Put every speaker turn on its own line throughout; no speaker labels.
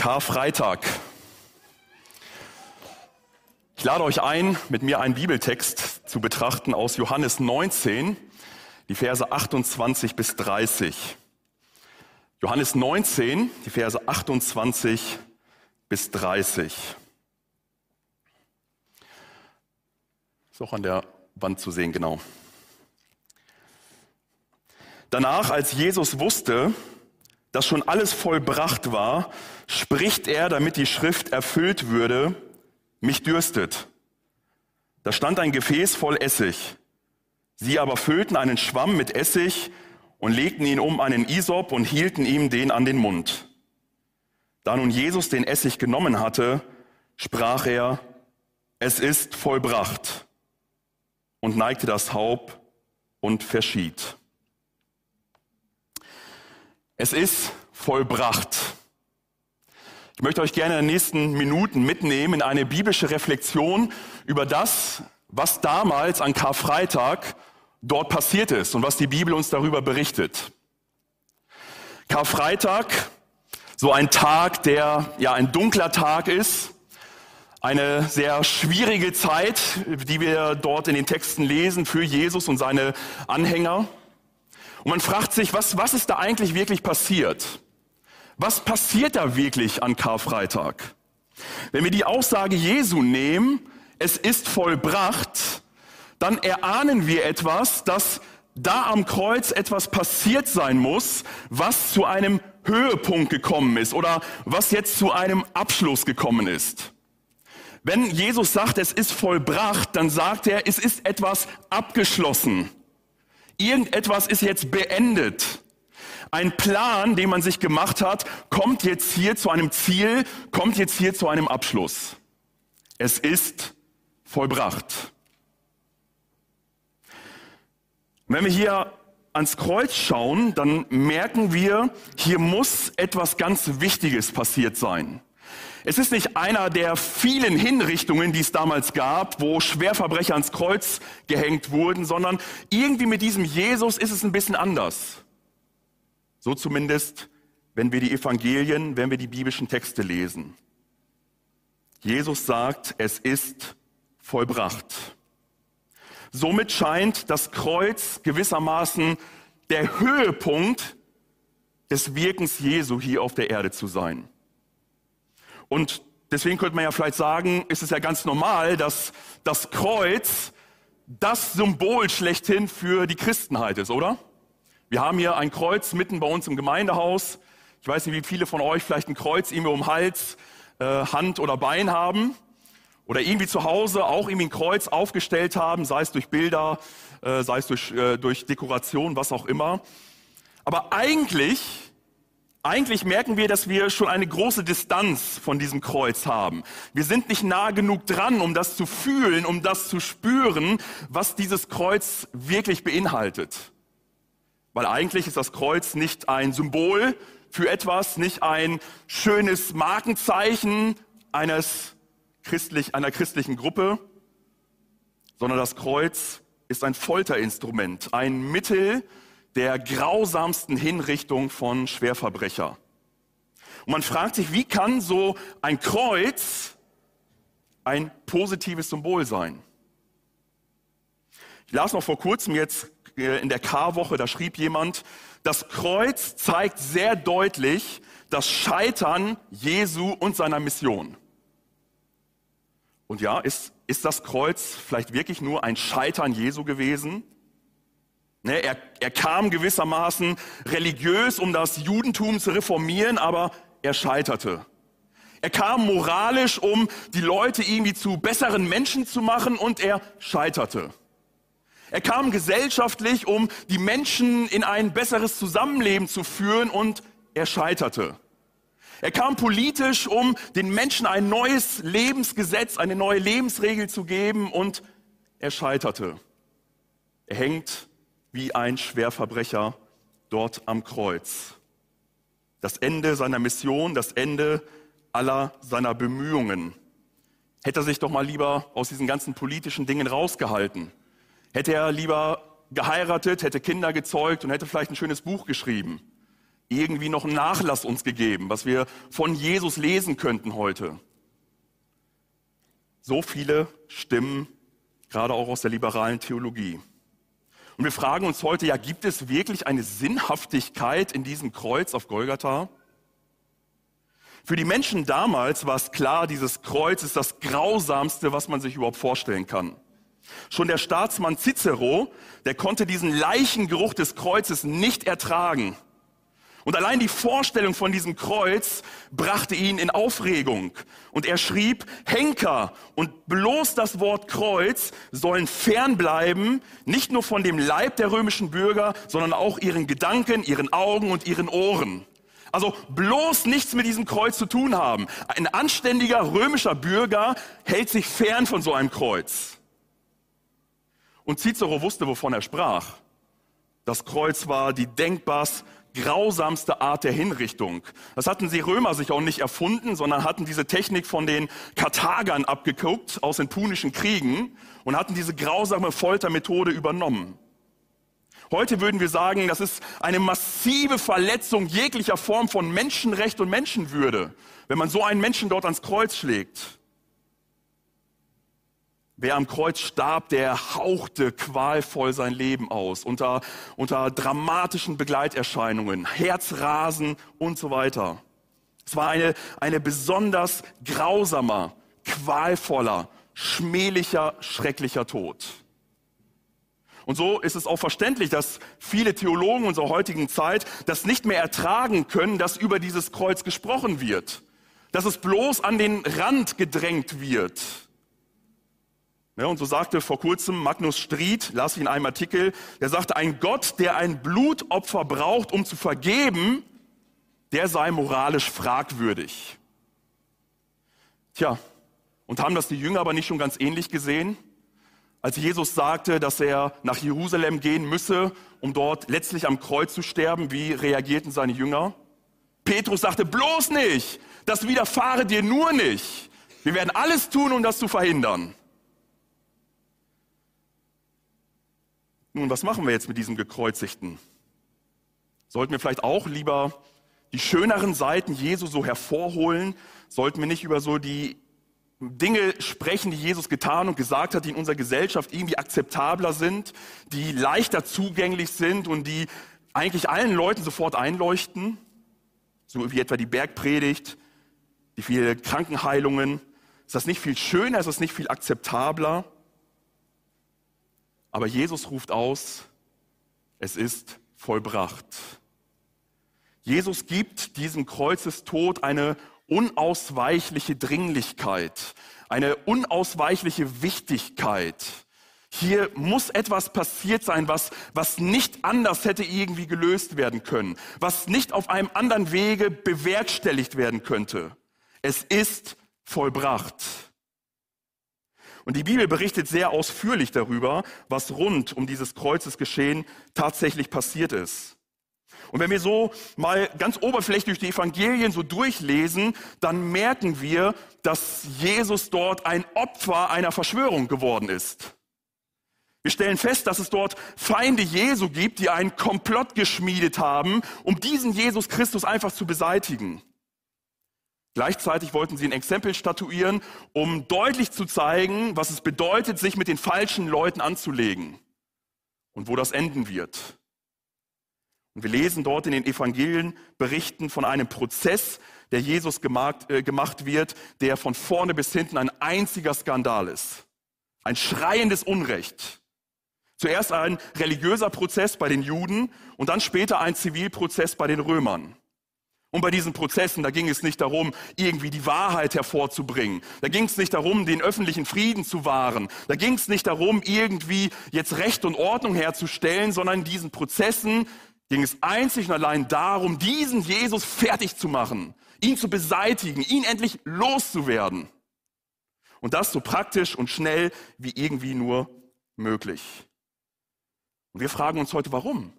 Karfreitag. Ich lade euch ein, mit mir einen Bibeltext zu betrachten aus Johannes 19, die Verse 28 bis 30. Johannes 19, die Verse 28 bis 30. Ist auch an der Wand zu sehen, genau. Danach, als Jesus wusste, dass schon alles vollbracht war, spricht er, damit die Schrift erfüllt würde, mich dürstet. Da stand ein Gefäß voll Essig. Sie aber füllten einen Schwamm mit Essig und legten ihn um einen Isop und hielten ihm den an den Mund. Da nun Jesus den Essig genommen hatte, sprach er, es ist vollbracht und neigte das Haupt und verschied. Es ist vollbracht. Ich möchte euch gerne in den nächsten Minuten mitnehmen in eine biblische Reflexion über das, was damals an Karfreitag dort passiert ist und was die Bibel uns darüber berichtet. Karfreitag, so ein Tag, der ja ein dunkler Tag ist, eine sehr schwierige Zeit, die wir dort in den Texten lesen für Jesus und seine Anhänger. Und man fragt sich, was, was ist da eigentlich wirklich passiert? Was passiert da wirklich an Karfreitag? Wenn wir die Aussage Jesu nehmen, es ist vollbracht, dann erahnen wir etwas, dass da am Kreuz etwas passiert sein muss, was zu einem Höhepunkt gekommen ist oder was jetzt zu einem Abschluss gekommen ist. Wenn Jesus sagt, es ist vollbracht, dann sagt er, es ist etwas abgeschlossen. Irgendetwas ist jetzt beendet. Ein Plan, den man sich gemacht hat, kommt jetzt hier zu einem Ziel, kommt jetzt hier zu einem Abschluss. Es ist vollbracht. Wenn wir hier ans Kreuz schauen, dann merken wir, hier muss etwas ganz Wichtiges passiert sein. Es ist nicht einer der vielen Hinrichtungen, die es damals gab, wo Schwerverbrecher ans Kreuz gehängt wurden, sondern irgendwie mit diesem Jesus ist es ein bisschen anders. So zumindest, wenn wir die Evangelien, wenn wir die biblischen Texte lesen. Jesus sagt, es ist vollbracht. Somit scheint das Kreuz gewissermaßen der Höhepunkt des Wirkens Jesu hier auf der Erde zu sein. Und deswegen könnte man ja vielleicht sagen, ist es ja ganz normal, dass das Kreuz das Symbol schlechthin für die Christenheit ist, oder? Wir haben hier ein Kreuz mitten bei uns im Gemeindehaus. Ich weiß nicht, wie viele von euch vielleicht ein Kreuz irgendwie um Hals, äh, Hand oder Bein haben. Oder irgendwie zu Hause auch irgendwie ein Kreuz aufgestellt haben, sei es durch Bilder, äh, sei es durch, äh, durch Dekoration, was auch immer. Aber eigentlich eigentlich merken wir, dass wir schon eine große Distanz von diesem Kreuz haben. Wir sind nicht nah genug dran, um das zu fühlen, um das zu spüren, was dieses Kreuz wirklich beinhaltet. Weil eigentlich ist das Kreuz nicht ein Symbol für etwas, nicht ein schönes Markenzeichen eines christlich, einer christlichen Gruppe, sondern das Kreuz ist ein Folterinstrument, ein Mittel, der grausamsten Hinrichtung von Schwerverbrecher. Und man fragt sich, wie kann so ein Kreuz ein positives Symbol sein? Ich las noch vor kurzem jetzt äh, in der Karwoche, da schrieb jemand, das Kreuz zeigt sehr deutlich das Scheitern Jesu und seiner Mission. Und ja, ist, ist das Kreuz vielleicht wirklich nur ein Scheitern Jesu gewesen? Ne, er, er kam gewissermaßen religiös, um das Judentum zu reformieren, aber er scheiterte. Er kam moralisch, um die Leute irgendwie zu besseren Menschen zu machen und er scheiterte. Er kam gesellschaftlich, um die Menschen in ein besseres Zusammenleben zu führen und er scheiterte. Er kam politisch, um den Menschen ein neues Lebensgesetz, eine neue Lebensregel zu geben und er scheiterte. Er hängt wie ein Schwerverbrecher dort am Kreuz. Das Ende seiner Mission, das Ende aller seiner Bemühungen. Hätte er sich doch mal lieber aus diesen ganzen politischen Dingen rausgehalten. Hätte er lieber geheiratet, hätte Kinder gezeugt und hätte vielleicht ein schönes Buch geschrieben. irgendwie noch einen Nachlass uns gegeben, was wir von Jesus lesen könnten heute. So viele Stimmen, gerade auch aus der liberalen Theologie. Und wir fragen uns heute, ja, gibt es wirklich eine Sinnhaftigkeit in diesem Kreuz auf Golgatha? Für die Menschen damals war es klar, dieses Kreuz ist das Grausamste, was man sich überhaupt vorstellen kann. Schon der Staatsmann Cicero, der konnte diesen Leichengeruch des Kreuzes nicht ertragen. Und allein die Vorstellung von diesem Kreuz brachte ihn in Aufregung. Und er schrieb, Henker und bloß das Wort Kreuz sollen fernbleiben, nicht nur von dem Leib der römischen Bürger, sondern auch ihren Gedanken, ihren Augen und ihren Ohren. Also bloß nichts mit diesem Kreuz zu tun haben. Ein anständiger römischer Bürger hält sich fern von so einem Kreuz. Und Cicero wusste, wovon er sprach. Das Kreuz war die denkbarst grausamste Art der Hinrichtung. Das hatten sie Römer sich auch nicht erfunden, sondern hatten diese Technik von den Karthagern abgeguckt aus den punischen Kriegen und hatten diese grausame Foltermethode übernommen. Heute würden wir sagen, das ist eine massive Verletzung jeglicher Form von Menschenrecht und Menschenwürde, wenn man so einen Menschen dort ans Kreuz schlägt. Wer am Kreuz starb, der hauchte qualvoll sein Leben aus, unter, unter dramatischen Begleiterscheinungen, Herzrasen und so weiter. Es war eine, eine besonders grausamer, qualvoller, schmählicher, schrecklicher Tod. Und so ist es auch verständlich, dass viele Theologen unserer heutigen Zeit das nicht mehr ertragen können, dass über dieses Kreuz gesprochen wird, dass es bloß an den Rand gedrängt wird und so sagte vor kurzem Magnus Stried, las ich in einem Artikel, der sagte, ein Gott, der ein Blutopfer braucht, um zu vergeben, der sei moralisch fragwürdig. Tja, und haben das die Jünger aber nicht schon ganz ähnlich gesehen? Als Jesus sagte, dass er nach Jerusalem gehen müsse, um dort letztlich am Kreuz zu sterben, wie reagierten seine Jünger? Petrus sagte, bloß nicht, das widerfahre dir nur nicht. Wir werden alles tun, um das zu verhindern. Nun, was machen wir jetzt mit diesem Gekreuzigten? Sollten wir vielleicht auch lieber die schöneren Seiten Jesu so hervorholen? Sollten wir nicht über so die Dinge sprechen, die Jesus getan und gesagt hat, die in unserer Gesellschaft irgendwie akzeptabler sind, die leichter zugänglich sind und die eigentlich allen Leuten sofort einleuchten? So wie etwa die Bergpredigt, die vielen Krankenheilungen. Ist das nicht viel schöner? Ist das nicht viel akzeptabler? Aber Jesus ruft aus, es ist vollbracht. Jesus gibt diesem Kreuzestod eine unausweichliche Dringlichkeit, eine unausweichliche Wichtigkeit. Hier muss etwas passiert sein, was, was nicht anders hätte irgendwie gelöst werden können, was nicht auf einem anderen Wege bewerkstelligt werden könnte. Es ist vollbracht. Und die Bibel berichtet sehr ausführlich darüber, was rund um dieses Kreuzesgeschehen tatsächlich passiert ist. Und wenn wir so mal ganz oberflächlich die Evangelien so durchlesen, dann merken wir, dass Jesus dort ein Opfer einer Verschwörung geworden ist. Wir stellen fest, dass es dort Feinde Jesu gibt, die einen Komplott geschmiedet haben, um diesen Jesus Christus einfach zu beseitigen. Gleichzeitig wollten sie ein Exempel statuieren, um deutlich zu zeigen, was es bedeutet, sich mit den falschen Leuten anzulegen und wo das enden wird. Und wir lesen dort in den Evangelien Berichten von einem Prozess, der Jesus gemacht, äh, gemacht wird, der von vorne bis hinten ein einziger Skandal ist. Ein schreiendes Unrecht. Zuerst ein religiöser Prozess bei den Juden und dann später ein Zivilprozess bei den Römern. Und bei diesen Prozessen, da ging es nicht darum, irgendwie die Wahrheit hervorzubringen. Da ging es nicht darum, den öffentlichen Frieden zu wahren. Da ging es nicht darum, irgendwie jetzt Recht und Ordnung herzustellen, sondern in diesen Prozessen ging es einzig und allein darum, diesen Jesus fertig zu machen, ihn zu beseitigen, ihn endlich loszuwerden. Und das so praktisch und schnell wie irgendwie nur möglich. Und wir fragen uns heute, warum?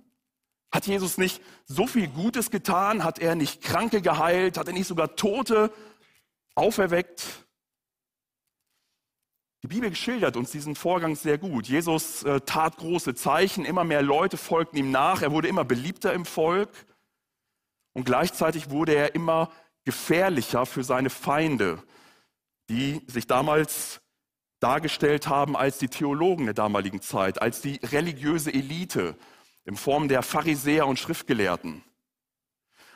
Hat Jesus nicht so viel Gutes getan? Hat er nicht Kranke geheilt? Hat er nicht sogar Tote auferweckt? Die Bibel schildert uns diesen Vorgang sehr gut. Jesus äh, tat große Zeichen, immer mehr Leute folgten ihm nach, er wurde immer beliebter im Volk. und gleichzeitig wurde er immer gefährlicher für seine Feinde, die sich damals dargestellt haben als die Theologen der damaligen Zeit, als die religiöse Elite in Form der Pharisäer und Schriftgelehrten.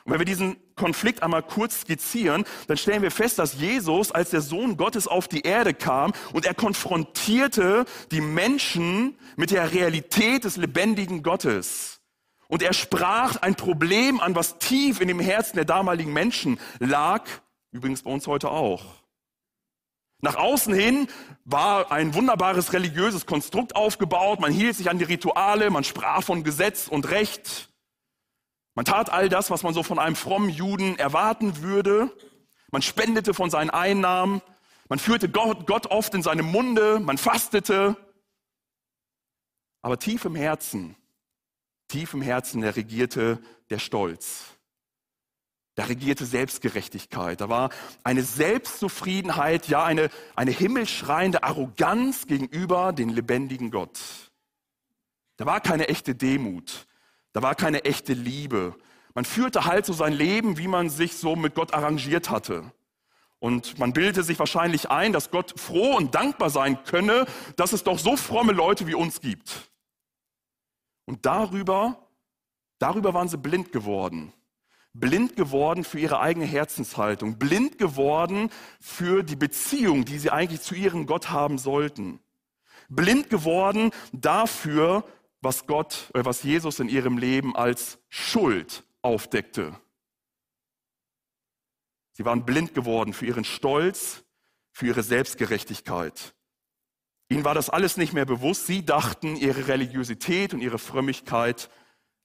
Und wenn wir diesen Konflikt einmal kurz skizzieren, dann stellen wir fest, dass Jesus als der Sohn Gottes auf die Erde kam und er konfrontierte die Menschen mit der Realität des lebendigen Gottes. Und er sprach ein Problem an, was tief in dem Herzen der damaligen Menschen lag, übrigens bei uns heute auch. Nach außen hin war ein wunderbares religiöses Konstrukt aufgebaut, man hielt sich an die Rituale, man sprach von Gesetz und Recht. Man tat all das, was man so von einem frommen Juden erwarten würde. Man spendete von seinen Einnahmen. Man führte Gott, Gott oft in seinem Munde. Man fastete. Aber tief im Herzen, tief im Herzen, der regierte der Stolz. Da regierte Selbstgerechtigkeit. Da war eine Selbstzufriedenheit, ja, eine, eine himmelschreiende Arroganz gegenüber den lebendigen Gott. Da war keine echte Demut. Da war keine echte Liebe. Man führte halt so sein Leben, wie man sich so mit Gott arrangiert hatte. Und man bildete sich wahrscheinlich ein, dass Gott froh und dankbar sein könne, dass es doch so fromme Leute wie uns gibt. Und darüber, darüber waren sie blind geworden. Blind geworden für ihre eigene Herzenshaltung. Blind geworden für die Beziehung, die sie eigentlich zu ihrem Gott haben sollten. Blind geworden dafür, was Gott, äh, was Jesus in ihrem Leben als Schuld aufdeckte. Sie waren blind geworden für ihren Stolz, für ihre Selbstgerechtigkeit. Ihnen war das alles nicht mehr bewusst. Sie dachten, ihre Religiosität und ihre Frömmigkeit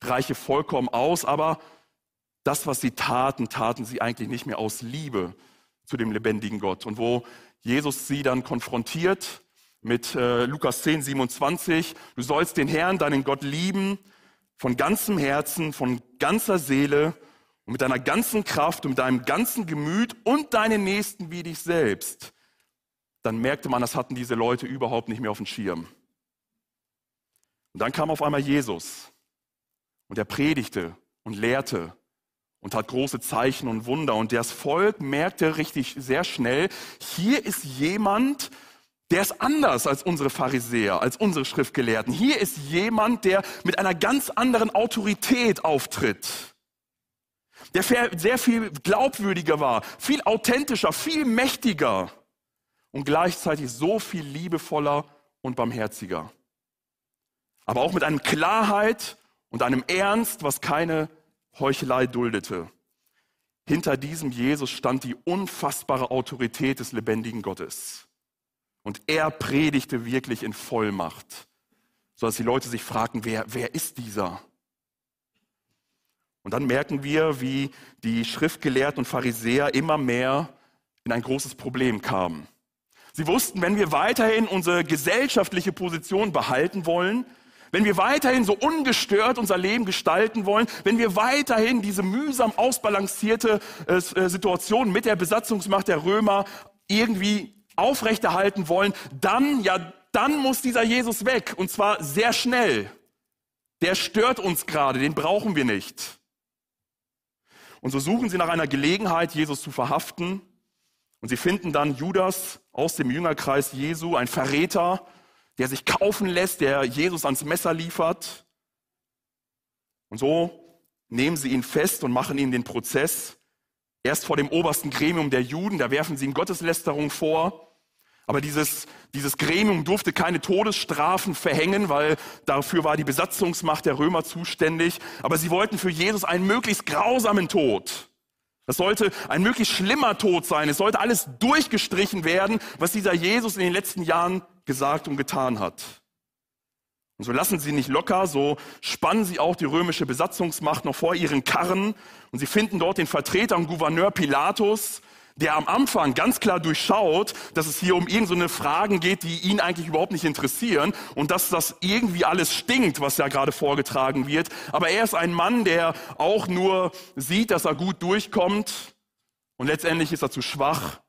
reiche vollkommen aus, aber das, was sie taten, taten sie eigentlich nicht mehr aus Liebe zu dem lebendigen Gott. Und wo Jesus sie dann konfrontiert mit äh, Lukas 10, 27. Du sollst den Herrn, deinen Gott lieben, von ganzem Herzen, von ganzer Seele und mit deiner ganzen Kraft und mit deinem ganzen Gemüt und deinen Nächsten wie dich selbst. Dann merkte man, das hatten diese Leute überhaupt nicht mehr auf dem Schirm. Und dann kam auf einmal Jesus und er predigte und lehrte und hat große Zeichen und Wunder. Und das Volk merkte richtig sehr schnell, hier ist jemand, der ist anders als unsere Pharisäer, als unsere Schriftgelehrten. Hier ist jemand, der mit einer ganz anderen Autorität auftritt. Der sehr viel glaubwürdiger war, viel authentischer, viel mächtiger und gleichzeitig so viel liebevoller und barmherziger. Aber auch mit einer Klarheit und einem Ernst, was keine Heuchelei duldete. Hinter diesem Jesus stand die unfassbare Autorität des lebendigen Gottes. Und er predigte wirklich in Vollmacht, sodass die Leute sich fragten, wer, wer ist dieser? Und dann merken wir, wie die Schriftgelehrten und Pharisäer immer mehr in ein großes Problem kamen. Sie wussten, wenn wir weiterhin unsere gesellschaftliche Position behalten wollen, wenn wir weiterhin so ungestört unser Leben gestalten wollen, wenn wir weiterhin diese mühsam ausbalancierte äh, äh Situation mit der Besatzungsmacht der Römer irgendwie aufrechterhalten wollen, dann, ja, dann muss dieser Jesus weg. Und zwar sehr schnell. Der stört uns gerade, den brauchen wir nicht. Und so suchen sie nach einer Gelegenheit, Jesus zu verhaften. Und sie finden dann Judas aus dem Jüngerkreis Jesu, ein Verräter, der sich kaufen lässt, der Jesus ans Messer liefert. Und so nehmen sie ihn fest und machen ihn den Prozess. Erst vor dem obersten Gremium der Juden, da werfen sie ihm Gotteslästerung vor. Aber dieses, dieses Gremium durfte keine Todesstrafen verhängen, weil dafür war die Besatzungsmacht der Römer zuständig. Aber sie wollten für Jesus einen möglichst grausamen Tod. Das sollte ein möglichst schlimmer Tod sein. Es sollte alles durchgestrichen werden, was dieser Jesus in den letzten Jahren gesagt und getan hat. Und so lassen sie nicht locker, so spannen sie auch die römische Besatzungsmacht noch vor ihren Karren und sie finden dort den Vertreter und Gouverneur Pilatus, der am Anfang ganz klar durchschaut, dass es hier um irgendeine so Fragen geht, die ihn eigentlich überhaupt nicht interessieren und dass das irgendwie alles stinkt, was da gerade vorgetragen wird. Aber er ist ein Mann, der auch nur sieht, dass er gut durchkommt und letztendlich ist er zu schwach,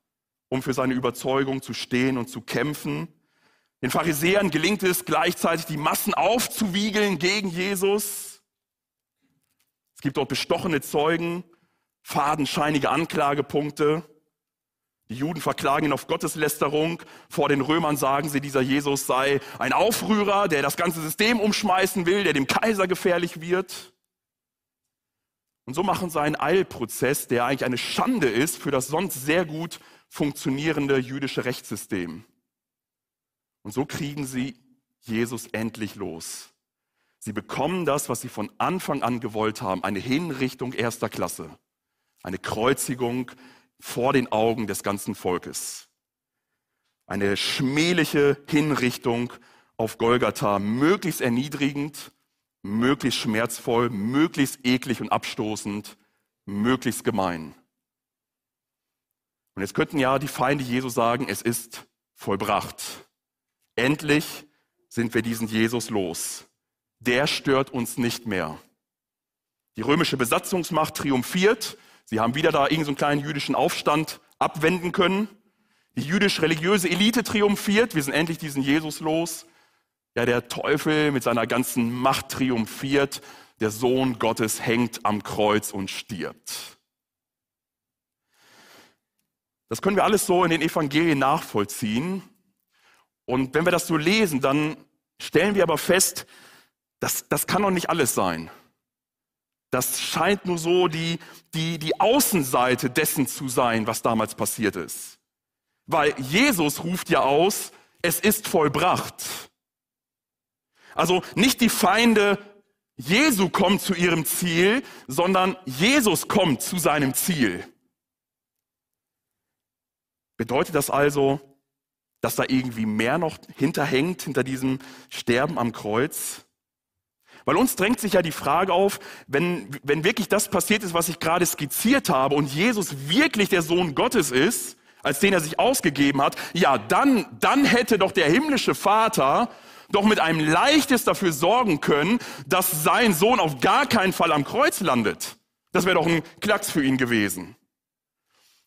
um für seine Überzeugung zu stehen und zu kämpfen. Den Pharisäern gelingt es gleichzeitig, die Massen aufzuwiegeln gegen Jesus. Es gibt dort bestochene Zeugen, fadenscheinige Anklagepunkte. Die Juden verklagen ihn auf Gotteslästerung. Vor den Römern sagen sie, dieser Jesus sei ein Aufrührer, der das ganze System umschmeißen will, der dem Kaiser gefährlich wird. Und so machen sie einen Eilprozess, der eigentlich eine Schande ist für das sonst sehr gut funktionierende jüdische Rechtssystem. Und so kriegen sie Jesus endlich los. Sie bekommen das, was sie von Anfang an gewollt haben, eine Hinrichtung erster Klasse, eine Kreuzigung vor den Augen des ganzen Volkes, eine schmähliche Hinrichtung auf Golgatha, möglichst erniedrigend, möglichst schmerzvoll, möglichst eklig und abstoßend, möglichst gemein. Und jetzt könnten ja die Feinde Jesu sagen, es ist vollbracht. Endlich sind wir diesen Jesus los der stört uns nicht mehr. Die römische Besatzungsmacht triumphiert. Sie haben wieder da irgendeinen kleinen jüdischen Aufstand abwenden können. Die jüdisch-religiöse Elite triumphiert. Wir sind endlich diesen Jesus los. Ja, der Teufel mit seiner ganzen Macht triumphiert. Der Sohn Gottes hängt am Kreuz und stirbt. Das können wir alles so in den Evangelien nachvollziehen. Und wenn wir das so lesen, dann stellen wir aber fest, das, das kann doch nicht alles sein. Das scheint nur so die, die, die Außenseite dessen zu sein, was damals passiert ist. Weil Jesus ruft ja aus, es ist vollbracht. Also nicht die Feinde Jesu kommen zu ihrem Ziel, sondern Jesus kommt zu seinem Ziel. Bedeutet das also, dass da irgendwie mehr noch hinterhängt, hinter diesem Sterben am Kreuz? Weil uns drängt sich ja die Frage auf, wenn, wenn wirklich das passiert ist, was ich gerade skizziert habe und Jesus wirklich der Sohn Gottes ist, als den er sich ausgegeben hat, ja, dann, dann hätte doch der himmlische Vater doch mit einem leichtes dafür sorgen können, dass sein Sohn auf gar keinen Fall am Kreuz landet. Das wäre doch ein Klacks für ihn gewesen.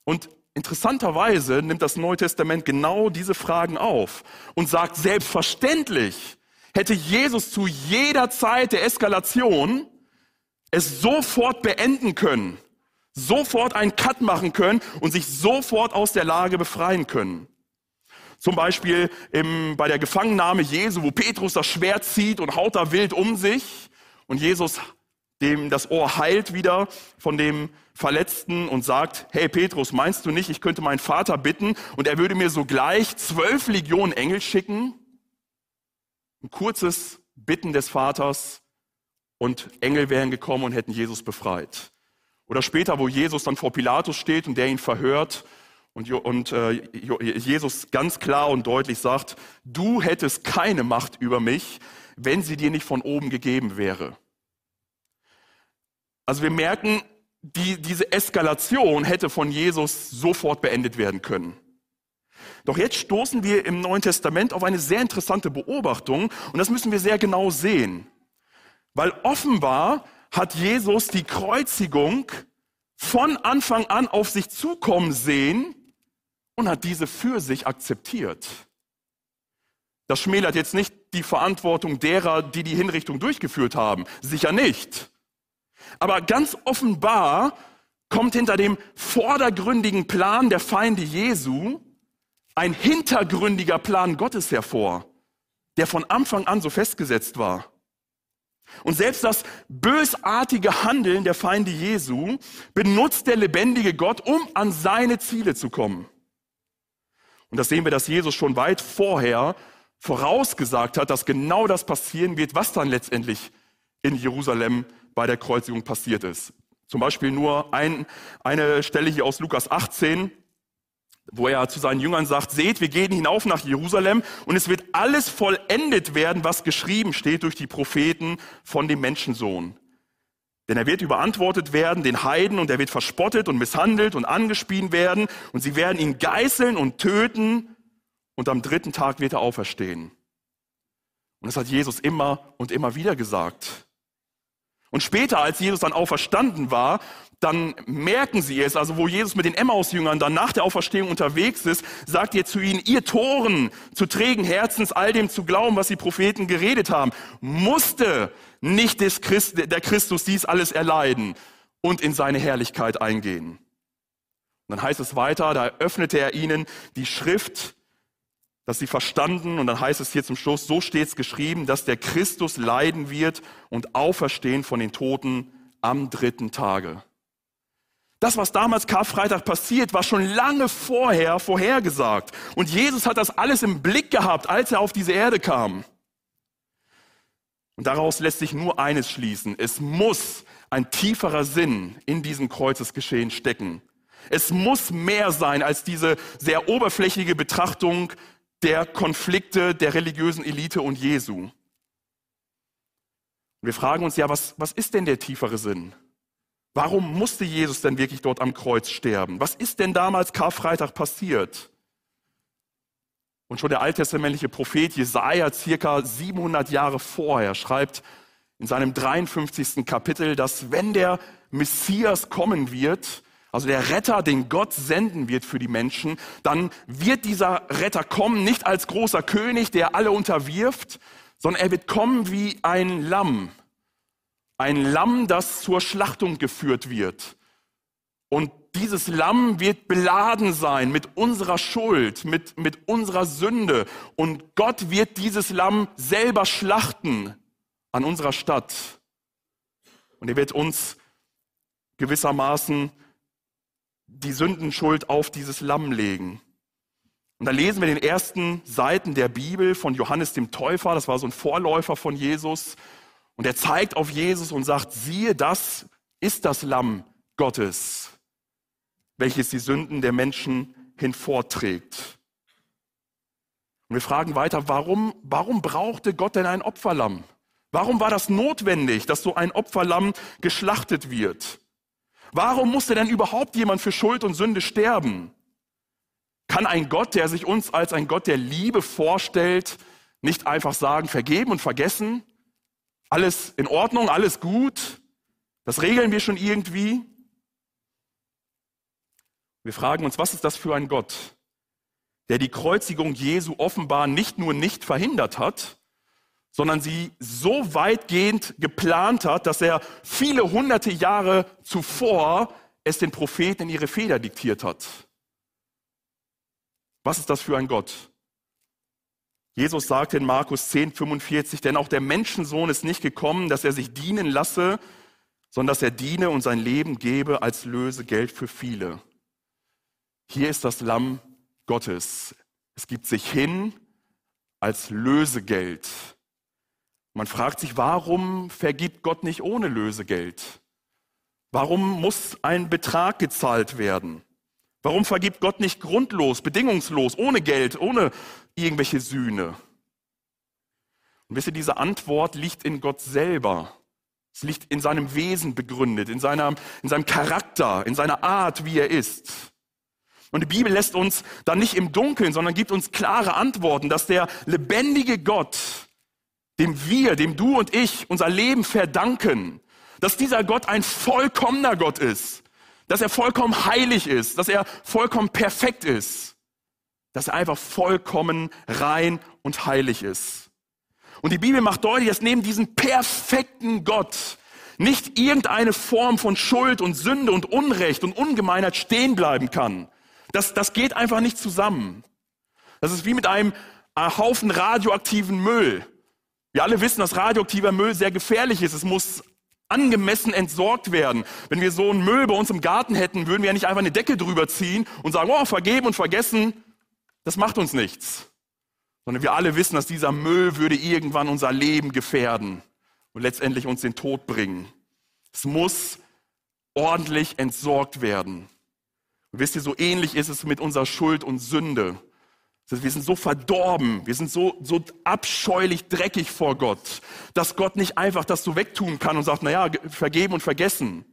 Und interessanterweise nimmt das Neue Testament genau diese Fragen auf und sagt selbstverständlich, hätte Jesus zu jeder Zeit der Eskalation es sofort beenden können, sofort einen Cut machen können und sich sofort aus der Lage befreien können. Zum Beispiel im, bei der Gefangennahme Jesu, wo Petrus das Schwert zieht und haut da wild um sich und Jesus dem das Ohr heilt wieder von dem Verletzten und sagt, hey Petrus, meinst du nicht, ich könnte meinen Vater bitten und er würde mir sogleich zwölf Legionen Engel schicken? Ein kurzes Bitten des Vaters und Engel wären gekommen und hätten Jesus befreit. Oder später, wo Jesus dann vor Pilatus steht und der ihn verhört und, und äh, Jesus ganz klar und deutlich sagt, du hättest keine Macht über mich, wenn sie dir nicht von oben gegeben wäre. Also wir merken, die, diese Eskalation hätte von Jesus sofort beendet werden können. Doch jetzt stoßen wir im Neuen Testament auf eine sehr interessante Beobachtung und das müssen wir sehr genau sehen. Weil offenbar hat Jesus die Kreuzigung von Anfang an auf sich zukommen sehen und hat diese für sich akzeptiert. Das schmälert jetzt nicht die Verantwortung derer, die die Hinrichtung durchgeführt haben. Sicher nicht. Aber ganz offenbar kommt hinter dem vordergründigen Plan der Feinde Jesu ein hintergründiger Plan Gottes hervor, der von Anfang an so festgesetzt war. Und selbst das bösartige Handeln der Feinde Jesu benutzt der lebendige Gott, um an seine Ziele zu kommen. Und das sehen wir, dass Jesus schon weit vorher vorausgesagt hat, dass genau das passieren wird, was dann letztendlich in Jerusalem bei der Kreuzigung passiert ist. Zum Beispiel nur ein, eine Stelle hier aus Lukas 18, wo er zu seinen Jüngern sagt, seht, wir gehen hinauf nach Jerusalem und es wird alles vollendet werden, was geschrieben steht durch die Propheten von dem Menschensohn. Denn er wird überantwortet werden, den Heiden, und er wird verspottet und misshandelt und angespien werden, und sie werden ihn geißeln und töten, und am dritten Tag wird er auferstehen. Und das hat Jesus immer und immer wieder gesagt. Und später, als Jesus dann auferstanden war, dann merken sie es, also wo Jesus mit den Emmaus-Jüngern dann nach der Auferstehung unterwegs ist, sagt er zu ihnen, ihr Toren, zu trägen Herzens, all dem zu glauben, was die Propheten geredet haben, musste nicht Christ, der Christus dies alles erleiden und in seine Herrlichkeit eingehen. Und dann heißt es weiter, da öffnete er ihnen die Schrift, dass sie verstanden, und dann heißt es hier zum Schluss, so steht es geschrieben, dass der Christus leiden wird und auferstehen von den Toten am dritten Tage. Das, was damals Karfreitag passiert, war schon lange vorher vorhergesagt. Und Jesus hat das alles im Blick gehabt, als er auf diese Erde kam. Und daraus lässt sich nur eines schließen. Es muss ein tieferer Sinn in diesem Kreuzesgeschehen stecken. Es muss mehr sein als diese sehr oberflächliche Betrachtung der Konflikte der religiösen Elite und Jesu. Und wir fragen uns ja, was, was ist denn der tiefere Sinn? Warum musste Jesus denn wirklich dort am Kreuz sterben? Was ist denn damals Karfreitag passiert? Und schon der alttestamentliche Prophet Jesaja circa 700 Jahre vorher schreibt in seinem 53. Kapitel, dass wenn der Messias kommen wird, also der Retter, den Gott senden wird für die Menschen, dann wird dieser Retter kommen nicht als großer König, der alle unterwirft, sondern er wird kommen wie ein Lamm, ein Lamm, das zur Schlachtung geführt wird. Und dieses Lamm wird beladen sein mit unserer Schuld, mit, mit unserer Sünde. Und Gott wird dieses Lamm selber schlachten an unserer Stadt. Und er wird uns gewissermaßen die Sündenschuld auf dieses Lamm legen. Und dann lesen wir den ersten Seiten der Bibel von Johannes dem Täufer, das war so ein Vorläufer von Jesus. Und er zeigt auf Jesus und sagt, siehe, das ist das Lamm Gottes, welches die Sünden der Menschen hinvorträgt. Und wir fragen weiter, warum, warum brauchte Gott denn ein Opferlamm? Warum war das notwendig, dass so ein Opferlamm geschlachtet wird? Warum musste denn überhaupt jemand für Schuld und Sünde sterben? Kann ein Gott, der sich uns als ein Gott der Liebe vorstellt, nicht einfach sagen, vergeben und vergessen? Alles in Ordnung, alles gut. Das regeln wir schon irgendwie. Wir fragen uns, was ist das für ein Gott, der die Kreuzigung Jesu offenbar nicht nur nicht verhindert hat, sondern sie so weitgehend geplant hat, dass er viele hunderte Jahre zuvor es den Propheten in ihre Feder diktiert hat. Was ist das für ein Gott? Jesus sagte in Markus 10, 45, denn auch der Menschensohn ist nicht gekommen, dass er sich dienen lasse, sondern dass er diene und sein Leben gebe als Lösegeld für viele. Hier ist das Lamm Gottes. Es gibt sich hin als Lösegeld. Man fragt sich, warum vergibt Gott nicht ohne Lösegeld? Warum muss ein Betrag gezahlt werden? Warum vergibt Gott nicht grundlos, bedingungslos, ohne Geld, ohne irgendwelche Sühne? Und wisst ihr, diese Antwort liegt in Gott selber. Es liegt in seinem Wesen begründet, in, seiner, in seinem Charakter, in seiner Art, wie er ist. Und die Bibel lässt uns dann nicht im Dunkeln, sondern gibt uns klare Antworten, dass der lebendige Gott, dem wir, dem du und ich unser Leben verdanken, dass dieser Gott ein vollkommener Gott ist, dass er vollkommen heilig ist, dass er vollkommen perfekt ist, dass er einfach vollkommen rein und heilig ist. Und die Bibel macht deutlich, dass neben diesem perfekten Gott nicht irgendeine Form von Schuld und Sünde und Unrecht und Ungemeinheit stehen bleiben kann. Das, das geht einfach nicht zusammen. Das ist wie mit einem Haufen radioaktiven Müll. Wir alle wissen, dass radioaktiver Müll sehr gefährlich ist. Es muss angemessen entsorgt werden. Wenn wir so einen Müll bei uns im Garten hätten, würden wir ja nicht einfach eine Decke drüber ziehen und sagen, oh, vergeben und vergessen, das macht uns nichts. Sondern wir alle wissen, dass dieser Müll würde irgendwann unser Leben gefährden und letztendlich uns den Tod bringen. Es muss ordentlich entsorgt werden. Und wisst ihr, so ähnlich ist es mit unserer Schuld und Sünde. Wir sind so verdorben, wir sind so, so abscheulich dreckig vor Gott, dass Gott nicht einfach das so wegtun kann und sagt, naja, vergeben und vergessen,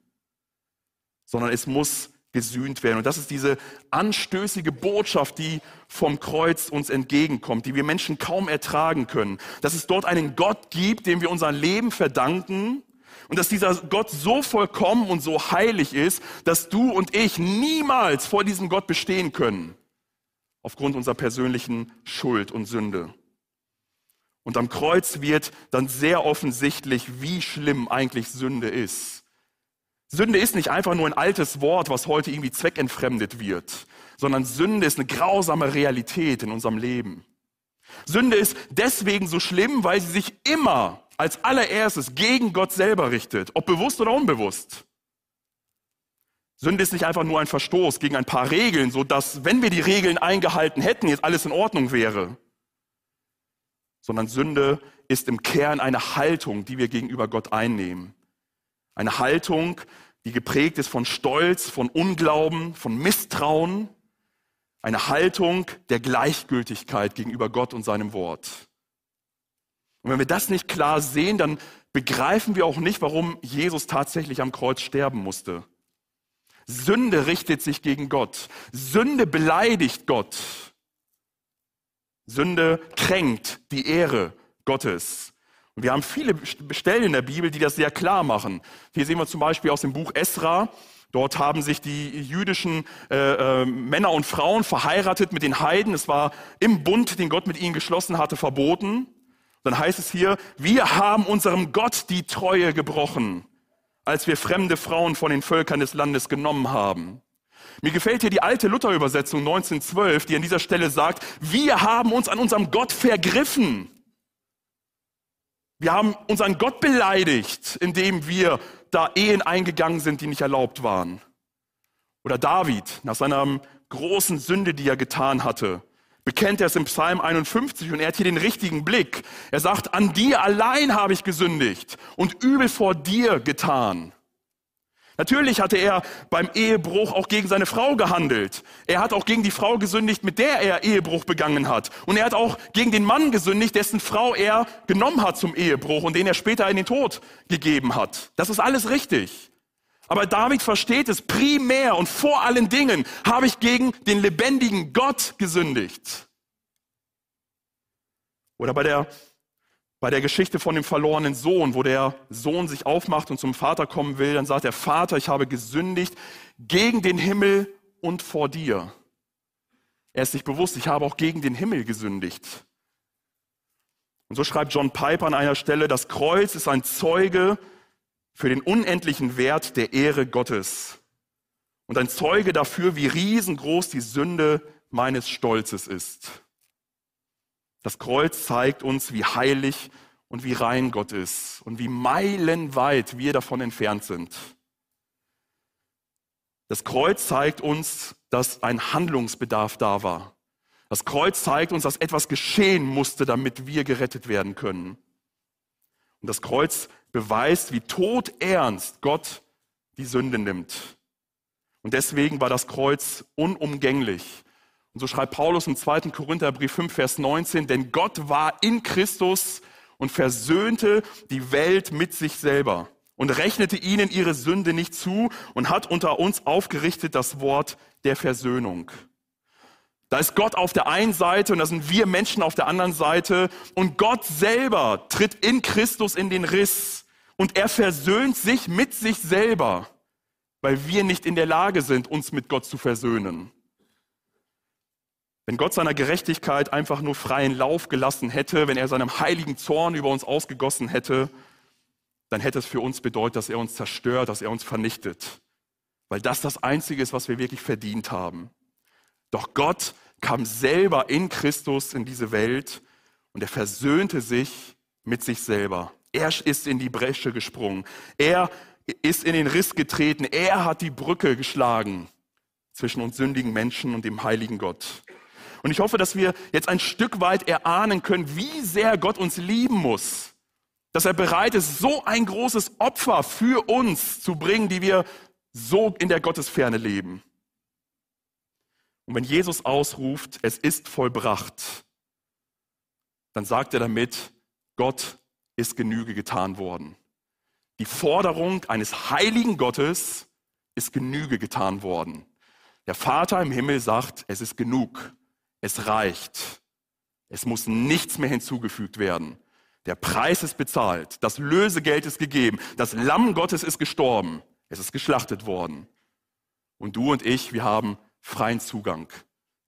sondern es muss gesühnt werden. Und das ist diese anstößige Botschaft, die vom Kreuz uns entgegenkommt, die wir Menschen kaum ertragen können. Dass es dort einen Gott gibt, dem wir unser Leben verdanken und dass dieser Gott so vollkommen und so heilig ist, dass du und ich niemals vor diesem Gott bestehen können aufgrund unserer persönlichen Schuld und Sünde. Und am Kreuz wird dann sehr offensichtlich, wie schlimm eigentlich Sünde ist. Sünde ist nicht einfach nur ein altes Wort, was heute irgendwie zweckentfremdet wird, sondern Sünde ist eine grausame Realität in unserem Leben. Sünde ist deswegen so schlimm, weil sie sich immer als allererstes gegen Gott selber richtet, ob bewusst oder unbewusst. Sünde ist nicht einfach nur ein Verstoß gegen ein paar Regeln, so dass, wenn wir die Regeln eingehalten hätten, jetzt alles in Ordnung wäre. Sondern Sünde ist im Kern eine Haltung, die wir gegenüber Gott einnehmen. Eine Haltung, die geprägt ist von Stolz, von Unglauben, von Misstrauen. Eine Haltung der Gleichgültigkeit gegenüber Gott und seinem Wort. Und wenn wir das nicht klar sehen, dann begreifen wir auch nicht, warum Jesus tatsächlich am Kreuz sterben musste. Sünde richtet sich gegen Gott. Sünde beleidigt Gott. Sünde kränkt die Ehre Gottes. Und wir haben viele Stellen in der Bibel, die das sehr klar machen. Hier sehen wir zum Beispiel aus dem Buch Esra. Dort haben sich die jüdischen äh, äh, Männer und Frauen verheiratet mit den Heiden. Es war im Bund, den Gott mit ihnen geschlossen hatte, verboten. Dann heißt es hier, wir haben unserem Gott die Treue gebrochen, als wir fremde Frauen von den Völkern des Landes genommen haben. Mir gefällt hier die alte Luther-Übersetzung 1912, die an dieser Stelle sagt, wir haben uns an unserem Gott vergriffen. Wir haben unseren Gott beleidigt, indem wir da Ehen eingegangen sind, die nicht erlaubt waren. Oder David nach seiner großen Sünde, die er getan hatte, bekennt er es im Psalm 51 und er hat hier den richtigen Blick. Er sagt, an dir allein habe ich gesündigt und übel vor dir getan. Natürlich hatte er beim Ehebruch auch gegen seine Frau gehandelt. Er hat auch gegen die Frau gesündigt, mit der er Ehebruch begangen hat. Und er hat auch gegen den Mann gesündigt, dessen Frau er genommen hat zum Ehebruch und den er später in den Tod gegeben hat. Das ist alles richtig. Aber David versteht es primär und vor allen Dingen habe ich gegen den lebendigen Gott gesündigt. Oder bei der bei der Geschichte von dem verlorenen Sohn, wo der Sohn sich aufmacht und zum Vater kommen will, dann sagt der Vater, ich habe gesündigt gegen den Himmel und vor dir. Er ist sich bewusst, ich habe auch gegen den Himmel gesündigt. Und so schreibt John Piper an einer Stelle, das Kreuz ist ein Zeuge für den unendlichen Wert der Ehre Gottes und ein Zeuge dafür, wie riesengroß die Sünde meines Stolzes ist. Das Kreuz zeigt uns, wie heilig und wie rein Gott ist und wie meilenweit wir davon entfernt sind. Das Kreuz zeigt uns, dass ein Handlungsbedarf da war. Das Kreuz zeigt uns, dass etwas geschehen musste, damit wir gerettet werden können. Und das Kreuz beweist, wie todernst Gott die Sünde nimmt. Und deswegen war das Kreuz unumgänglich. Und so schreibt Paulus im 2. Korintherbrief 5, Vers 19, denn Gott war in Christus und versöhnte die Welt mit sich selber und rechnete ihnen ihre Sünde nicht zu und hat unter uns aufgerichtet das Wort der Versöhnung. Da ist Gott auf der einen Seite und da sind wir Menschen auf der anderen Seite und Gott selber tritt in Christus in den Riss und er versöhnt sich mit sich selber, weil wir nicht in der Lage sind, uns mit Gott zu versöhnen. Wenn Gott seiner Gerechtigkeit einfach nur freien Lauf gelassen hätte, wenn er seinem heiligen Zorn über uns ausgegossen hätte, dann hätte es für uns bedeutet, dass er uns zerstört, dass er uns vernichtet. Weil das das Einzige ist, was wir wirklich verdient haben. Doch Gott kam selber in Christus in diese Welt und er versöhnte sich mit sich selber. Er ist in die Bresche gesprungen. Er ist in den Riss getreten. Er hat die Brücke geschlagen zwischen uns sündigen Menschen und dem heiligen Gott. Und ich hoffe, dass wir jetzt ein Stück weit erahnen können, wie sehr Gott uns lieben muss. Dass er bereit ist, so ein großes Opfer für uns zu bringen, die wir so in der Gottesferne leben. Und wenn Jesus ausruft, es ist vollbracht, dann sagt er damit, Gott ist Genüge getan worden. Die Forderung eines heiligen Gottes ist Genüge getan worden. Der Vater im Himmel sagt, es ist genug. Es reicht. Es muss nichts mehr hinzugefügt werden. Der Preis ist bezahlt. Das Lösegeld ist gegeben. Das Lamm Gottes ist gestorben. Es ist geschlachtet worden. Und du und ich, wir haben freien Zugang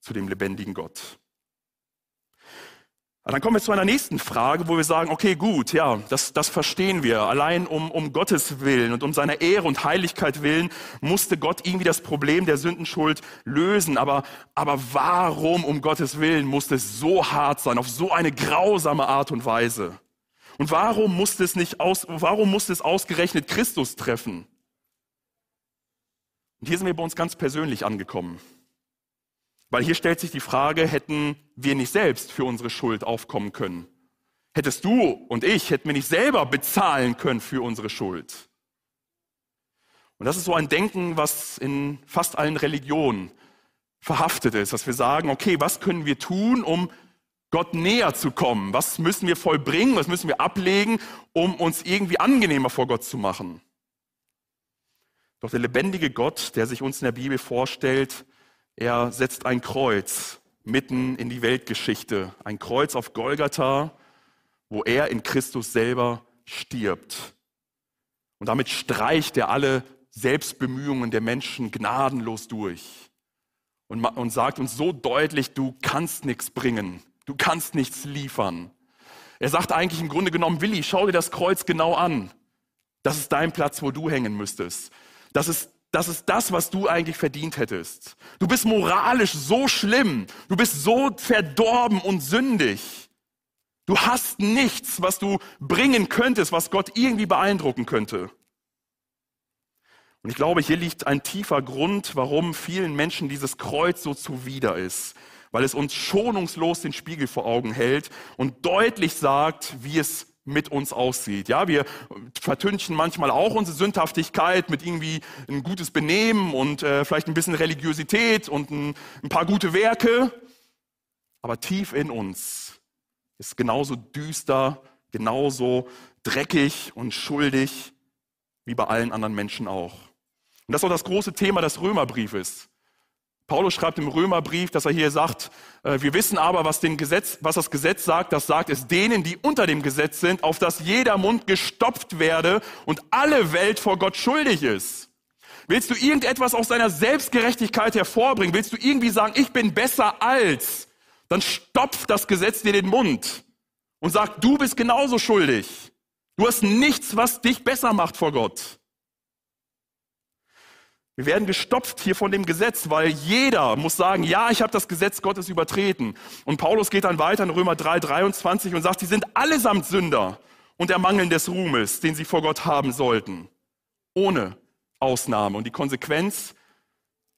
zu dem lebendigen Gott. Dann kommen wir zu einer nächsten Frage, wo wir sagen, okay, gut, ja, das, das verstehen wir. Allein um, um Gottes Willen und um seiner Ehre und Heiligkeit willen musste Gott irgendwie das Problem der Sündenschuld lösen. Aber, aber warum um Gottes Willen musste es so hart sein, auf so eine grausame Art und Weise? Und warum musste es nicht aus, warum musste es ausgerechnet Christus treffen? Und hier sind wir bei uns ganz persönlich angekommen. Weil hier stellt sich die Frage, hätten wir nicht selbst für unsere Schuld aufkommen können? Hättest du und ich, hätten wir nicht selber bezahlen können für unsere Schuld? Und das ist so ein Denken, was in fast allen Religionen verhaftet ist, dass wir sagen, okay, was können wir tun, um Gott näher zu kommen? Was müssen wir vollbringen? Was müssen wir ablegen, um uns irgendwie angenehmer vor Gott zu machen? Doch der lebendige Gott, der sich uns in der Bibel vorstellt, er setzt ein Kreuz mitten in die Weltgeschichte, ein Kreuz auf Golgatha, wo er in Christus selber stirbt. Und damit streicht er alle Selbstbemühungen der Menschen gnadenlos durch und, und sagt uns so deutlich, du kannst nichts bringen, du kannst nichts liefern. Er sagt eigentlich im Grunde genommen, Willi, schau dir das Kreuz genau an. Das ist dein Platz, wo du hängen müsstest. Das ist das ist das, was du eigentlich verdient hättest. Du bist moralisch so schlimm. Du bist so verdorben und sündig. Du hast nichts, was du bringen könntest, was Gott irgendwie beeindrucken könnte. Und ich glaube, hier liegt ein tiefer Grund, warum vielen Menschen dieses Kreuz so zuwider ist. Weil es uns schonungslos den Spiegel vor Augen hält und deutlich sagt, wie es mit uns aussieht. Ja, wir vertünchen manchmal auch unsere Sündhaftigkeit mit irgendwie ein gutes Benehmen und äh, vielleicht ein bisschen Religiosität und ein, ein paar gute Werke. Aber tief in uns ist genauso düster, genauso dreckig und schuldig wie bei allen anderen Menschen auch. Und das ist auch das große Thema des Römerbriefes. Paulus schreibt im Römerbrief, dass er hier sagt, äh, wir wissen aber, was, Gesetz, was das Gesetz sagt. Das sagt es denen, die unter dem Gesetz sind, auf dass jeder Mund gestopft werde und alle Welt vor Gott schuldig ist. Willst du irgendetwas aus deiner Selbstgerechtigkeit hervorbringen? Willst du irgendwie sagen, ich bin besser als? Dann stopft das Gesetz dir den Mund und sagt, du bist genauso schuldig. Du hast nichts, was dich besser macht vor Gott. Wir werden gestopft hier von dem Gesetz, weil jeder muss sagen, ja, ich habe das Gesetz Gottes übertreten. Und Paulus geht dann weiter in Römer 3, 23 und sagt, sie sind allesamt Sünder und der Mangel des Ruhmes, den sie vor Gott haben sollten. Ohne Ausnahme. Und die Konsequenz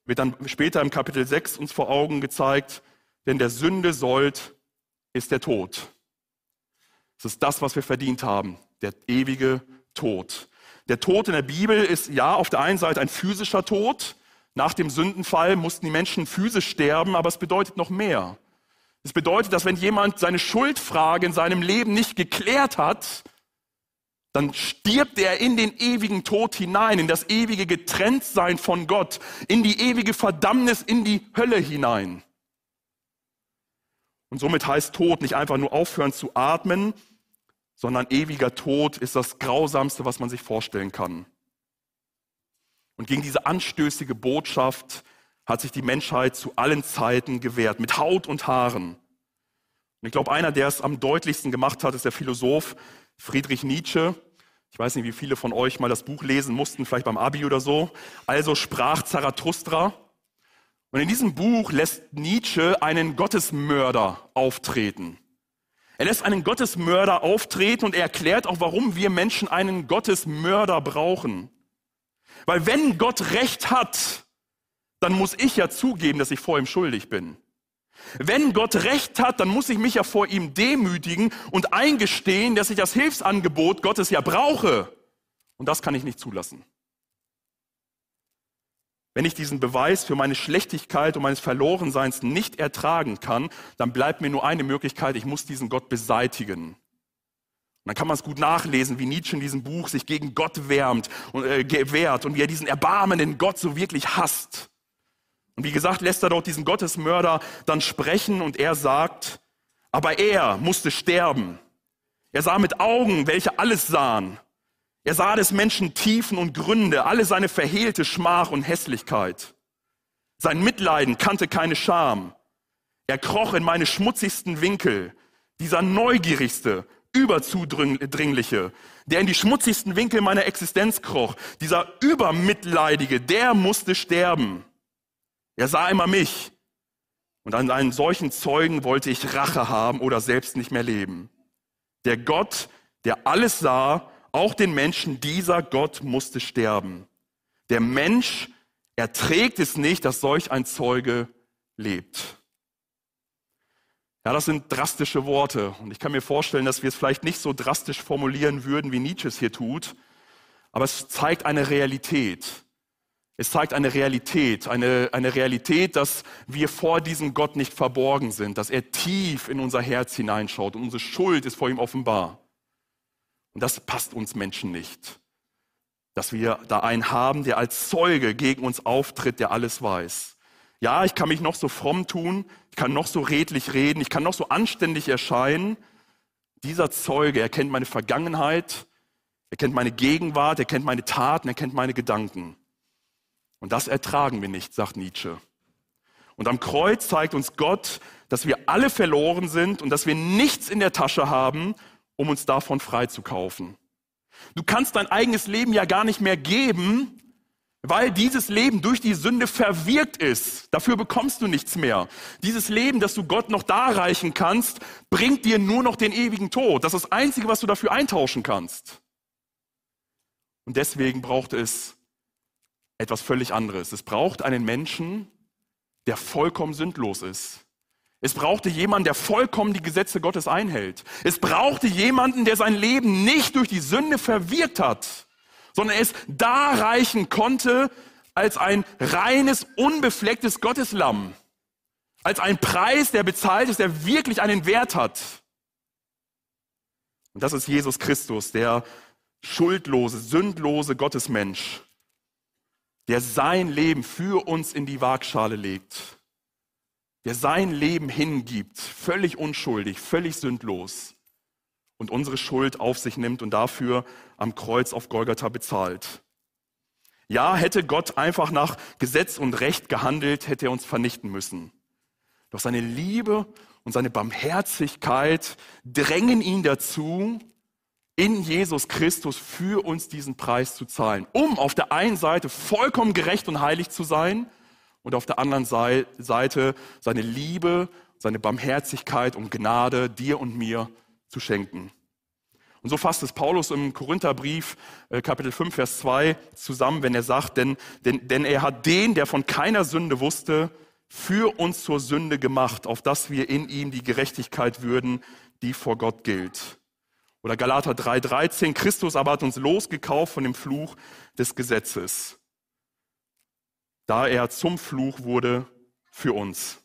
wird dann später im Kapitel 6 uns vor Augen gezeigt, denn der Sünde sollt ist der Tod. Das ist das, was wir verdient haben, der ewige Tod. Der Tod in der Bibel ist ja auf der einen Seite ein physischer Tod. Nach dem Sündenfall mussten die Menschen physisch sterben, aber es bedeutet noch mehr. Es bedeutet, dass wenn jemand seine Schuldfrage in seinem Leben nicht geklärt hat, dann stirbt er in den ewigen Tod hinein, in das ewige Getrenntsein von Gott, in die ewige Verdammnis, in die Hölle hinein. Und somit heißt Tod nicht einfach nur aufhören zu atmen, sondern ewiger Tod ist das Grausamste, was man sich vorstellen kann. Und gegen diese anstößige Botschaft hat sich die Menschheit zu allen Zeiten gewehrt, mit Haut und Haaren. Und ich glaube, einer, der es am deutlichsten gemacht hat, ist der Philosoph Friedrich Nietzsche. Ich weiß nicht, wie viele von euch mal das Buch lesen mussten, vielleicht beim Abi oder so. Also sprach Zarathustra. Und in diesem Buch lässt Nietzsche einen Gottesmörder auftreten. Er lässt einen Gottesmörder auftreten und er erklärt auch, warum wir Menschen einen Gottesmörder brauchen. Weil wenn Gott Recht hat, dann muss ich ja zugeben, dass ich vor ihm schuldig bin. Wenn Gott Recht hat, dann muss ich mich ja vor ihm demütigen und eingestehen, dass ich das Hilfsangebot Gottes ja brauche. Und das kann ich nicht zulassen. Wenn ich diesen Beweis für meine Schlechtigkeit und meines Verlorenseins nicht ertragen kann, dann bleibt mir nur eine Möglichkeit, ich muss diesen Gott beseitigen. Und dann kann man es gut nachlesen, wie Nietzsche in diesem Buch sich gegen Gott wärmt und äh, gewehrt und wie er diesen erbarmenden Gott so wirklich hasst. Und wie gesagt, lässt er dort diesen Gottesmörder dann sprechen und er sagt, aber er musste sterben. Er sah mit Augen, welche alles sahen. Er sah des Menschen Tiefen und Gründe, alle seine verhehlte Schmach und Hässlichkeit. Sein Mitleiden kannte keine Scham. Er kroch in meine schmutzigsten Winkel, dieser neugierigste, überzudringliche, der in die schmutzigsten Winkel meiner Existenz kroch, dieser übermitleidige, der musste sterben. Er sah immer mich. Und an einen solchen Zeugen wollte ich Rache haben oder selbst nicht mehr leben. Der Gott, der alles sah, auch den Menschen, dieser Gott musste sterben. Der Mensch erträgt es nicht, dass solch ein Zeuge lebt. Ja, das sind drastische Worte. Und ich kann mir vorstellen, dass wir es vielleicht nicht so drastisch formulieren würden, wie Nietzsche es hier tut. Aber es zeigt eine Realität. Es zeigt eine Realität, eine, eine Realität, dass wir vor diesem Gott nicht verborgen sind, dass er tief in unser Herz hineinschaut und unsere Schuld ist vor ihm offenbar. Und das passt uns Menschen nicht, dass wir da einen haben, der als Zeuge gegen uns auftritt, der alles weiß. Ja, ich kann mich noch so fromm tun, ich kann noch so redlich reden, ich kann noch so anständig erscheinen. Dieser Zeuge, er kennt meine Vergangenheit, er kennt meine Gegenwart, er kennt meine Taten, er kennt meine Gedanken. Und das ertragen wir nicht, sagt Nietzsche. Und am Kreuz zeigt uns Gott, dass wir alle verloren sind und dass wir nichts in der Tasche haben, um uns davon freizukaufen. Du kannst dein eigenes Leben ja gar nicht mehr geben, weil dieses Leben durch die Sünde verwirkt ist. Dafür bekommst du nichts mehr. Dieses Leben, das du Gott noch darreichen kannst, bringt dir nur noch den ewigen Tod. Das ist das Einzige, was du dafür eintauschen kannst. Und deswegen braucht es etwas völlig anderes. Es braucht einen Menschen, der vollkommen sündlos ist. Es brauchte jemanden, der vollkommen die Gesetze Gottes einhält. Es brauchte jemanden, der sein Leben nicht durch die Sünde verwirkt hat, sondern es darreichen konnte als ein reines, unbeflecktes Gotteslamm. Als ein Preis, der bezahlt ist, der wirklich einen Wert hat. Und das ist Jesus Christus, der schuldlose, sündlose Gottesmensch, der sein Leben für uns in die Waagschale legt, der sein Leben hingibt, völlig unschuldig, völlig sündlos und unsere Schuld auf sich nimmt und dafür am Kreuz auf Golgatha bezahlt. Ja, hätte Gott einfach nach Gesetz und Recht gehandelt, hätte er uns vernichten müssen. Doch seine Liebe und seine Barmherzigkeit drängen ihn dazu, in Jesus Christus für uns diesen Preis zu zahlen, um auf der einen Seite vollkommen gerecht und heilig zu sein und auf der anderen Seite seine Liebe, seine Barmherzigkeit und Gnade dir und mir zu schenken. Und so fasst es Paulus im Korintherbrief äh, Kapitel 5, Vers 2 zusammen, wenn er sagt, denn, denn, denn er hat den, der von keiner Sünde wusste, für uns zur Sünde gemacht, auf dass wir in ihm die Gerechtigkeit würden, die vor Gott gilt. Oder Galater 3:13, Christus aber hat uns losgekauft von dem Fluch des Gesetzes, da er zum Fluch wurde für uns.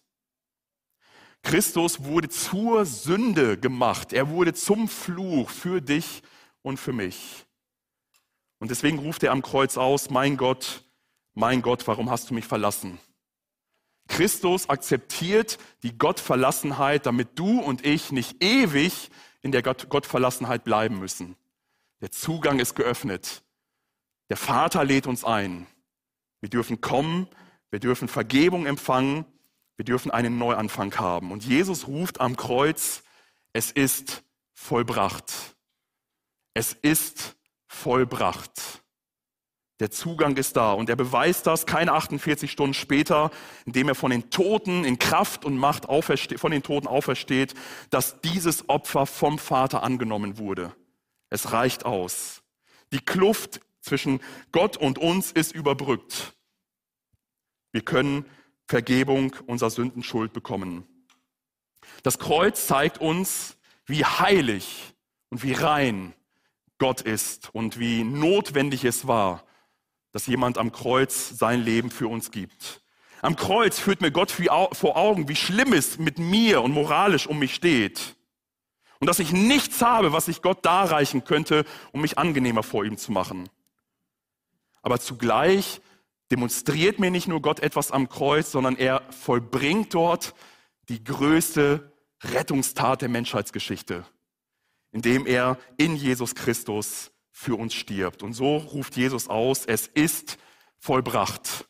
Christus wurde zur Sünde gemacht. Er wurde zum Fluch für dich und für mich. Und deswegen ruft er am Kreuz aus, mein Gott, mein Gott, warum hast du mich verlassen? Christus akzeptiert die Gottverlassenheit, damit du und ich nicht ewig in der Gott Gottverlassenheit bleiben müssen. Der Zugang ist geöffnet. Der Vater lädt uns ein. Wir dürfen kommen, wir dürfen Vergebung empfangen, wir dürfen einen Neuanfang haben. Und Jesus ruft am Kreuz, es ist vollbracht. Es ist vollbracht. Der Zugang ist da und er beweist das keine 48 Stunden später, indem er von den Toten in Kraft und Macht von den Toten aufersteht, dass dieses Opfer vom Vater angenommen wurde. Es reicht aus. Die Kluft zwischen Gott und uns ist überbrückt. Wir können Vergebung unserer Sündenschuld bekommen. Das Kreuz zeigt uns, wie heilig und wie rein Gott ist und wie notwendig es war, dass jemand am Kreuz sein Leben für uns gibt. Am Kreuz führt mir Gott vor Augen, wie schlimm es mit mir und moralisch um mich steht. Und dass ich nichts habe, was ich Gott darreichen könnte, um mich angenehmer vor ihm zu machen. Aber zugleich demonstriert mir nicht nur Gott etwas am Kreuz, sondern er vollbringt dort die größte Rettungstat der Menschheitsgeschichte, indem er in Jesus Christus für uns stirbt. Und so ruft Jesus aus, es ist vollbracht.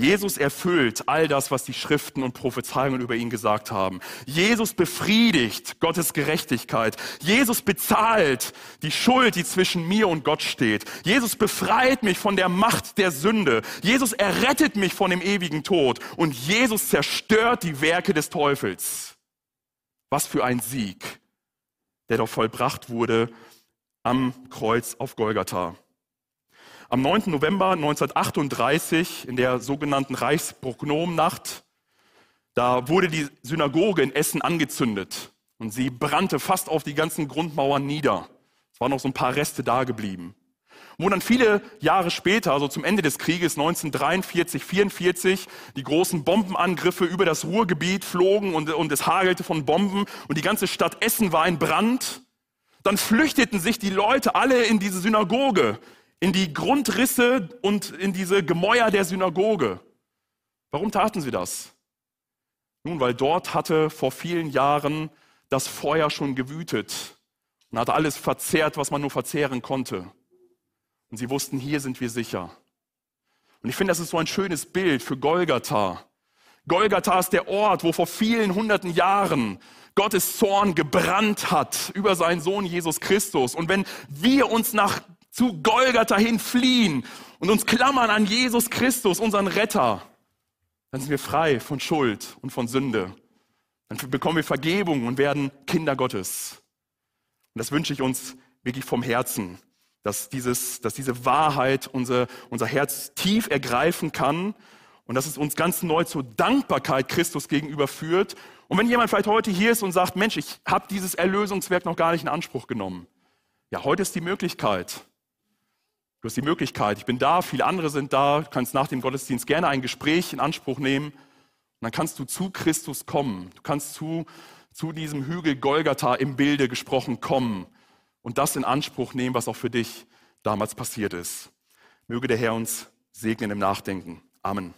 Jesus erfüllt all das, was die Schriften und Prophezeiungen über ihn gesagt haben. Jesus befriedigt Gottes Gerechtigkeit. Jesus bezahlt die Schuld, die zwischen mir und Gott steht. Jesus befreit mich von der Macht der Sünde. Jesus errettet mich von dem ewigen Tod. Und Jesus zerstört die Werke des Teufels. Was für ein Sieg, der doch vollbracht wurde am Kreuz auf Golgatha. Am 9. November 1938, in der sogenannten Reichsprognomnacht, da wurde die Synagoge in Essen angezündet und sie brannte fast auf die ganzen Grundmauern nieder. Es waren noch so ein paar Reste da geblieben. Wo dann viele Jahre später, also zum Ende des Krieges 1943, 44, die großen Bombenangriffe über das Ruhrgebiet flogen und, und es hagelte von Bomben und die ganze Stadt Essen war in Brand, dann flüchteten sich die Leute alle in diese Synagoge, in die Grundrisse und in diese Gemäuer der Synagoge. Warum taten sie das? Nun, weil dort hatte vor vielen Jahren das Feuer schon gewütet und hatte alles verzehrt, was man nur verzehren konnte. Und sie wussten, hier sind wir sicher. Und ich finde, das ist so ein schönes Bild für Golgatha. Golgatha ist der Ort, wo vor vielen hunderten Jahren Gottes Zorn gebrannt hat über seinen Sohn Jesus Christus. Und wenn wir uns nach zu Golgatha hin fliehen und uns klammern an Jesus Christus, unseren Retter, dann sind wir frei von Schuld und von Sünde. Dann bekommen wir Vergebung und werden Kinder Gottes. Und das wünsche ich uns wirklich vom Herzen, dass, dieses, dass diese Wahrheit unser, unser Herz tief ergreifen kann und dass es uns ganz neu zur Dankbarkeit Christus gegenüber führt. Und wenn jemand vielleicht heute hier ist und sagt, Mensch, ich habe dieses Erlösungswerk noch gar nicht in Anspruch genommen. Ja, heute ist die Möglichkeit. Du hast die Möglichkeit, ich bin da, viele andere sind da, du kannst nach dem Gottesdienst gerne ein Gespräch in Anspruch nehmen und dann kannst du zu Christus kommen. Du kannst zu, zu diesem Hügel Golgatha im Bilde gesprochen kommen und das in Anspruch nehmen, was auch für dich damals passiert ist. Möge der Herr uns segnen im Nachdenken. Amen.